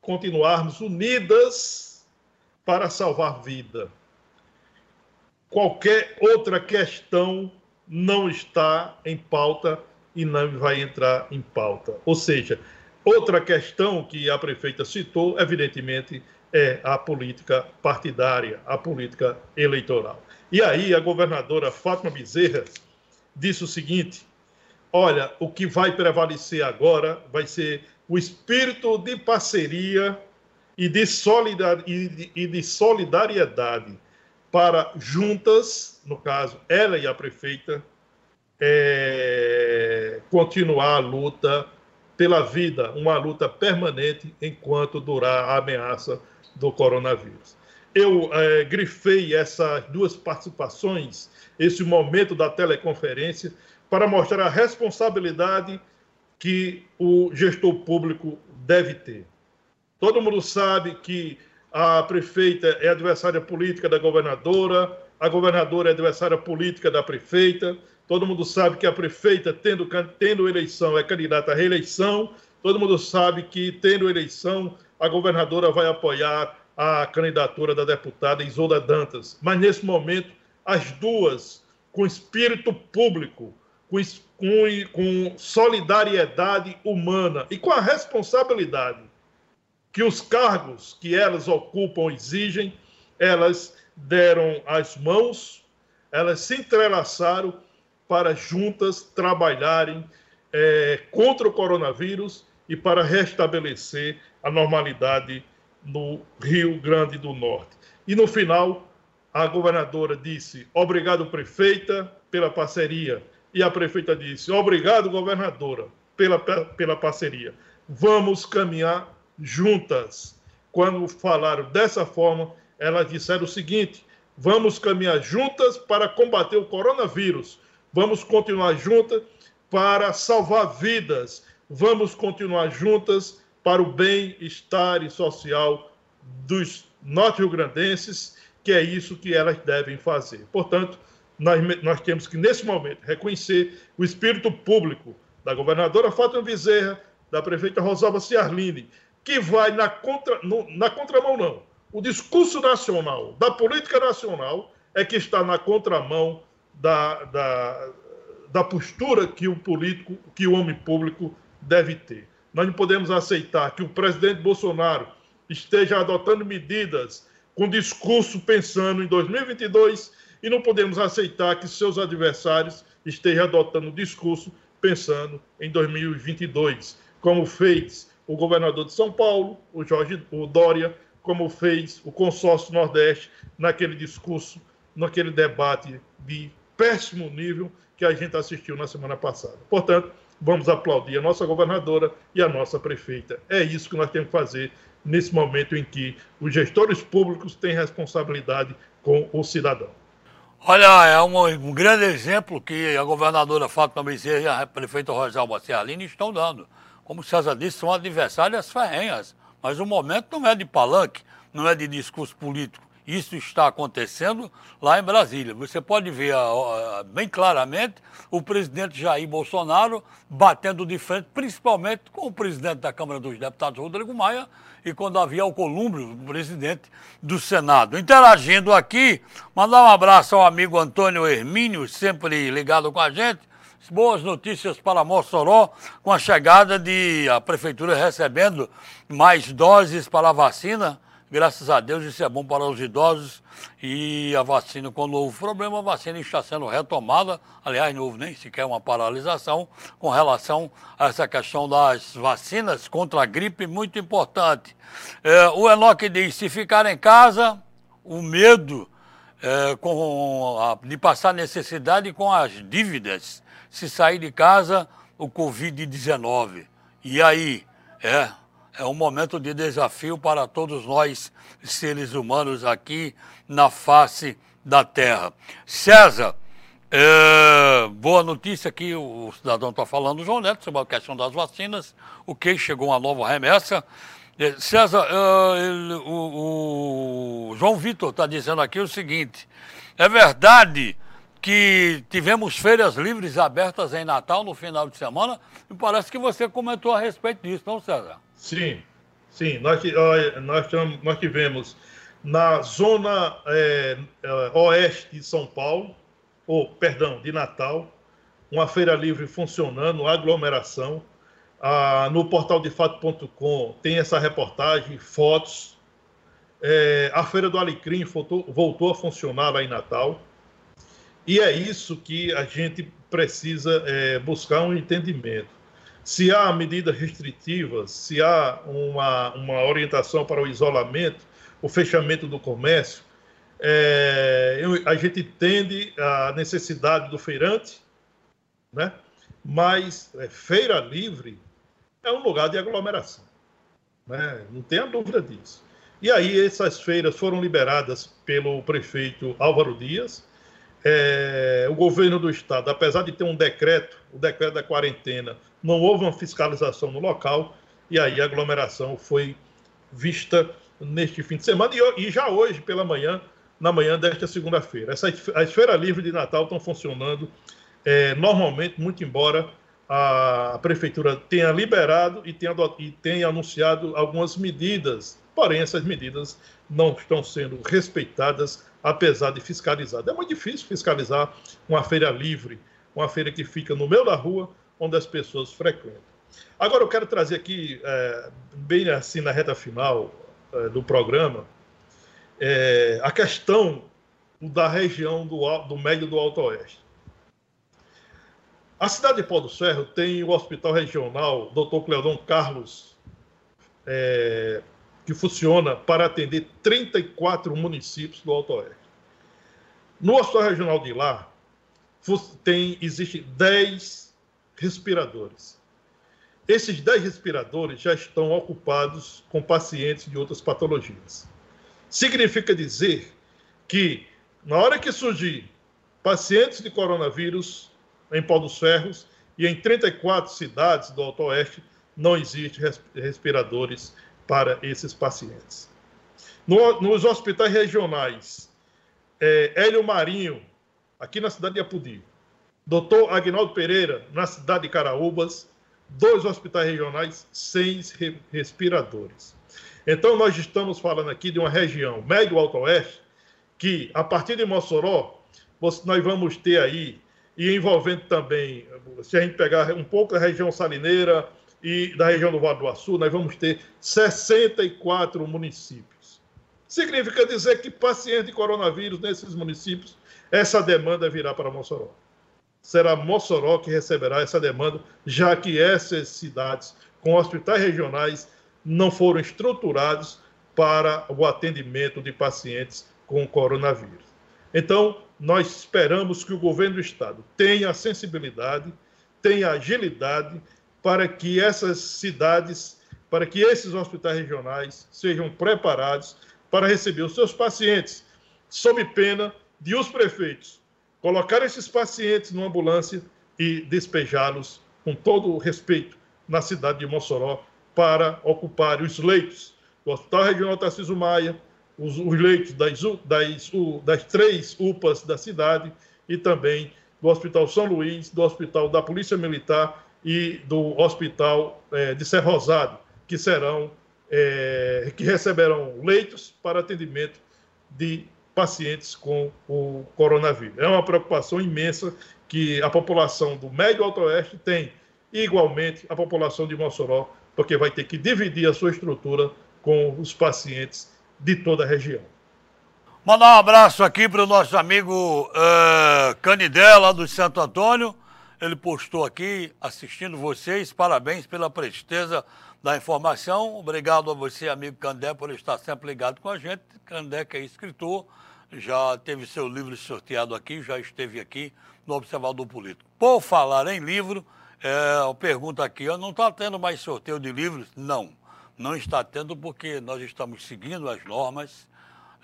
continuarmos unidas para salvar vida. Qualquer outra questão não está em pauta e não vai entrar em pauta. Ou seja, outra questão que a prefeita citou, evidentemente, é a política partidária, a política eleitoral. E aí a governadora Fátima Bezerra disse o seguinte: olha, o que vai prevalecer agora vai ser o espírito de parceria e de, e de solidariedade para juntas, no caso, ela e a prefeita, é, continuar a luta pela vida, uma luta permanente enquanto durar a ameaça do coronavírus. Eu é, grifei essas duas participações, esse momento da teleconferência, para mostrar a responsabilidade que o gestor público deve ter. Todo mundo sabe que a prefeita é adversária política da governadora, a governadora é adversária política da prefeita, todo mundo sabe que a prefeita, tendo, tendo eleição, é candidata à reeleição, todo mundo sabe que, tendo eleição, a governadora vai apoiar a candidatura da deputada Isolda Dantas. Mas, nesse momento, as duas, com espírito público, com, com, com solidariedade humana e com a responsabilidade que os cargos que elas ocupam exigem, elas deram as mãos, elas se entrelaçaram para juntas trabalharem é, contra o coronavírus e para restabelecer a normalidade no Rio Grande do Norte. E no final, a governadora disse: obrigado, prefeita, pela parceria. E a prefeita disse: obrigado, governadora, pela, pela parceria. Vamos caminhar juntas. Quando falaram dessa forma, elas disseram o seguinte: vamos caminhar juntas para combater o coronavírus, vamos continuar juntas para salvar vidas, vamos continuar juntas para o bem-estar social dos norte-riograndenses, que é isso que elas devem fazer. Portanto, nós, nós temos que, nesse momento, reconhecer o espírito público da governadora Fátima Bezerra, da prefeita Rosalba Ciarline, que vai na, contra, no, na contramão, não. O discurso nacional, da política nacional, é que está na contramão da, da, da postura que o político, que o homem público deve ter. Nós não podemos aceitar que o presidente Bolsonaro esteja adotando medidas com discurso pensando em 2022 e não podemos aceitar que seus adversários estejam adotando discurso pensando em 2022, como fez o governador de São Paulo, o Jorge o Dória, como fez o consórcio Nordeste naquele discurso, naquele debate de péssimo nível que a gente assistiu na semana passada. Portanto, vamos aplaudir a nossa governadora e a nossa prefeita. É isso que nós temos que fazer nesse momento em que os gestores públicos têm responsabilidade com o cidadão. Olha, é um, um grande exemplo que a governadora Fátima Bezerra e a prefeita Rosalba Cialini estão dando como o César disse, são adversárias ferrenhas. Mas o momento não é de palanque, não é de discurso político. Isso está acontecendo lá em Brasília. Você pode ver bem claramente o presidente Jair Bolsonaro batendo de frente, principalmente com o presidente da Câmara dos Deputados, Rodrigo Maia, e com Davi Alcolumbre, o presidente do Senado. Interagindo aqui, mandar um abraço ao amigo Antônio Hermínio, sempre ligado com a gente boas notícias para Mossoró com a chegada de a prefeitura recebendo mais doses para a vacina. Graças a Deus, isso é bom para os idosos. E a vacina, quando houve problema, a vacina está sendo retomada. Aliás, não houve nem sequer uma paralisação com relação a essa questão das vacinas contra a gripe, muito importante. É, o Enoque diz: se ficar em casa, o medo é, com a, de passar necessidade com as dívidas se sair de casa o Covid-19. E aí? É, é um momento de desafio para todos nós, seres humanos, aqui na face da Terra. César, é, boa notícia que o cidadão está falando, João Neto, sobre a questão das vacinas, o que chegou uma nova remessa. É, César, é, ele, o, o João Vitor está dizendo aqui o seguinte: é verdade que tivemos feiras livres abertas em Natal no final de semana, e parece que você comentou a respeito disso, não, César? Sim, sim. Nós, nós, nós tivemos na zona é, é, oeste de São Paulo, ou, perdão, de Natal, uma feira livre funcionando, aglomeração. Ah, no portal de fato.com tem essa reportagem, fotos. É, a Feira do Alecrim voltou, voltou a funcionar lá em Natal. E é isso que a gente precisa é, buscar um entendimento. Se há medidas restritivas, se há uma, uma orientação para o isolamento, o fechamento do comércio, é, a gente entende a necessidade do feirante, né? Mas é, feira livre é um lugar de aglomeração, né? Não tenha dúvida disso. E aí essas feiras foram liberadas pelo prefeito Álvaro Dias. É, o governo do estado, apesar de ter um decreto, o decreto da quarentena, não houve uma fiscalização no local e aí a aglomeração foi vista neste fim de semana e, e já hoje pela manhã, na manhã desta segunda-feira. As feiras livres de Natal estão funcionando é, normalmente, muito embora a, prefeitura tenha liberado e tenha, e tenha anunciado algumas medidas porém essas medidas não estão sendo respeitadas, apesar de fiscalizar. É muito difícil fiscalizar uma feira livre, uma feira que fica no meio da rua, onde as pessoas frequentam. Agora eu quero trazer aqui, é, bem assim na reta final é, do programa, é, a questão da região do, do médio do Alto Oeste. A cidade de Pó do Ferro tem o Hospital Regional Dr. Cleodon Carlos é, que funciona para atender 34 municípios do Alto Oeste. No Hospital Regional de lá, tem, existe 10 respiradores. Esses 10 respiradores já estão ocupados com pacientes de outras patologias. Significa dizer que, na hora que surgir pacientes de coronavírus em Pau dos Ferros e em 34 cidades do Alto Oeste, não existem respiradores para esses pacientes. No, nos hospitais regionais, é, Hélio Marinho, aqui na cidade de Apudi, doutor Agnaldo Pereira, na cidade de Caraúbas, dois hospitais regionais, seis respiradores. Então, nós estamos falando aqui de uma região médio-alto oeste, que, a partir de Mossoró, nós vamos ter aí, e envolvendo também, se a gente pegar um pouco da região salineira, e da região do Vale do Açu, nós vamos ter 64 municípios. Significa dizer que paciente de coronavírus nesses municípios, essa demanda virá para Mossoró. Será Mossoró que receberá essa demanda, já que essas cidades com hospitais regionais não foram estruturados para o atendimento de pacientes com coronavírus. Então, nós esperamos que o governo do estado tenha sensibilidade, tenha agilidade para que essas cidades, para que esses hospitais regionais sejam preparados para receber os seus pacientes, sob pena de os prefeitos colocar esses pacientes numa ambulância e despejá-los com todo o respeito na cidade de Mossoró para ocupar os leitos. Do Hospital Regional Tarcísio Maia, os, os leitos das, das, das três UPAs da cidade e também do Hospital São Luís, do Hospital da Polícia Militar e do Hospital é, de Ser Rosado, que serão é, que receberão leitos para atendimento de pacientes com o coronavírus. É uma preocupação imensa que a população do Médio Alto Oeste tem, igualmente a população de Mossoró, porque vai ter que dividir a sua estrutura com os pacientes de toda a região. Mandar um abraço aqui para o nosso amigo uh, Canidela, do Santo Antônio, ele postou aqui, assistindo vocês, parabéns pela presteza da informação. Obrigado a você, amigo Candé, por estar sempre ligado com a gente. Candé, que é escritor, já teve seu livro sorteado aqui, já esteve aqui no Observador Político. Por falar em livro, é, pergunta aqui, não está tendo mais sorteio de livros? Não, não está tendo porque nós estamos seguindo as normas,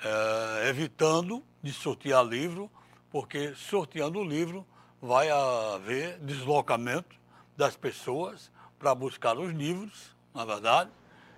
é, evitando de sortear livro, porque sorteando o livro vai haver deslocamento das pessoas para buscar os livros, na verdade,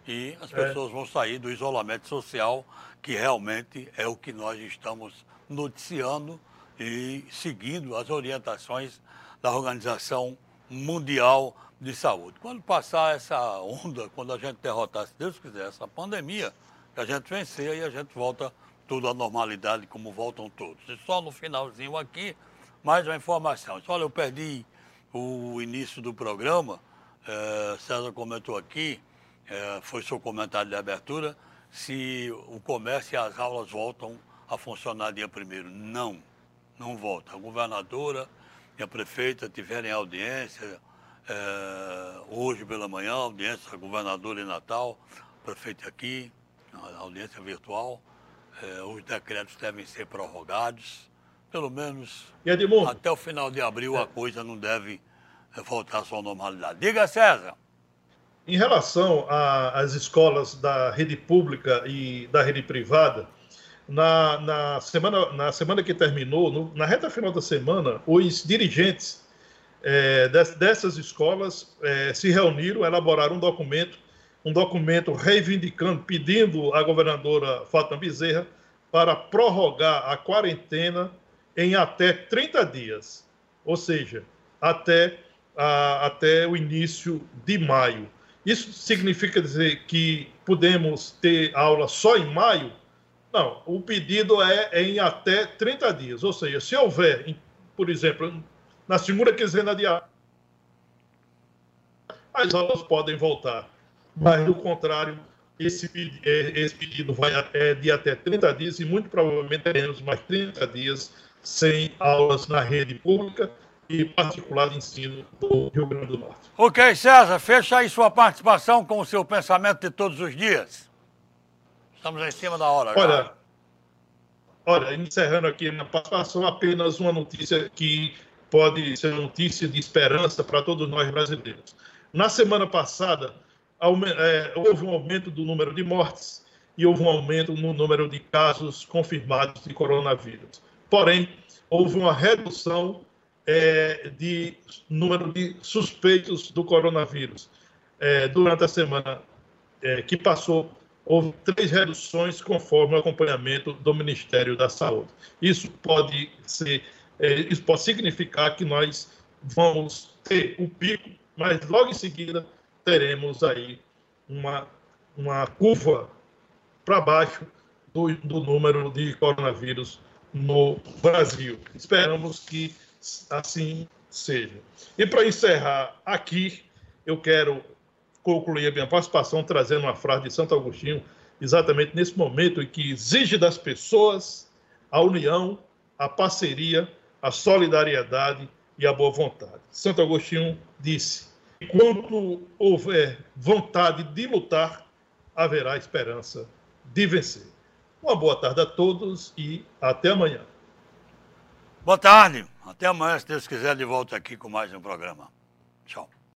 e as é. pessoas vão sair do isolamento social, que realmente é o que nós estamos noticiando e seguindo as orientações da Organização Mundial de Saúde. Quando passar essa onda, quando a gente derrotar, se Deus quiser, essa pandemia, que a gente vencer e a gente volta tudo à normalidade como voltam todos. E só no finalzinho aqui mais uma informação. Olha, eu perdi o início do programa. É, César comentou aqui, é, foi seu comentário de abertura, se o comércio e as aulas voltam a funcionar dia primeiro. Não, não volta. A governadora e a prefeita tiverem audiência é, hoje pela manhã, audiência governadora em Natal, prefeito aqui, audiência virtual. É, os decretos devem ser prorrogados Pelo menos Edmundo, até o final de abril a coisa não deve voltar à sua normalidade. Diga, César. Em relação às escolas da rede pública e da rede privada, na, na, semana, na semana que terminou, no, na reta final da semana, os dirigentes é, dessas escolas é, se reuniram, elaboraram um documento, um documento reivindicando, pedindo à governadora Fátima Bezerra para prorrogar a quarentena em até 30 dias, ou seja, até, a, até o início de maio. Isso significa dizer que podemos ter aula só em maio? Não, o pedido é, em até 30 dias, ou seja, se houver, por exemplo, na segunda quinzena de abril, as aulas podem voltar, mas, do contrário, esse, é, esse pedido vai é de até 30 dias e muito provavelmente teremos mais 30 dias sem aulas na rede pública e particular de ensino do Rio Grande do Norte. Ok, César, fecha aí sua participação com o seu pensamento de todos os dias. Estamos em cima da hora. Olha, já. olha, encerrando aqui na participação, apenas uma notícia que pode ser uma notícia de esperança para todos nós brasileiros. Na semana passada, é, houve um aumento do número de mortes e houve um aumento no número de casos confirmados de coronavírus. Porém, houve uma redução é, de número de suspeitos do coronavírus. É, durante a semana é, que passou, houve três reduções conforme o acompanhamento do Ministério da Saúde. Isso pode ser, é, isso pode significar que nós vamos ter o pico, mas logo em seguida teremos aí uma, uma curva para baixo do, do número de coronavírus no Brasil. Esperamos que assim seja. E para encerrar aqui, eu quero concluir a minha participação trazendo uma frase de Santo Agostinho, exatamente nesse momento em que exige das pessoas a união, a parceria, a solidariedade e a boa vontade. Santo Agostinho disse: quando houver vontade de lutar, haverá esperança de vencer. Uma boa tarde a todos e até amanhã. Boa tarde. Até amanhã, se Deus quiser, de volta aqui com mais um programa. Tchau.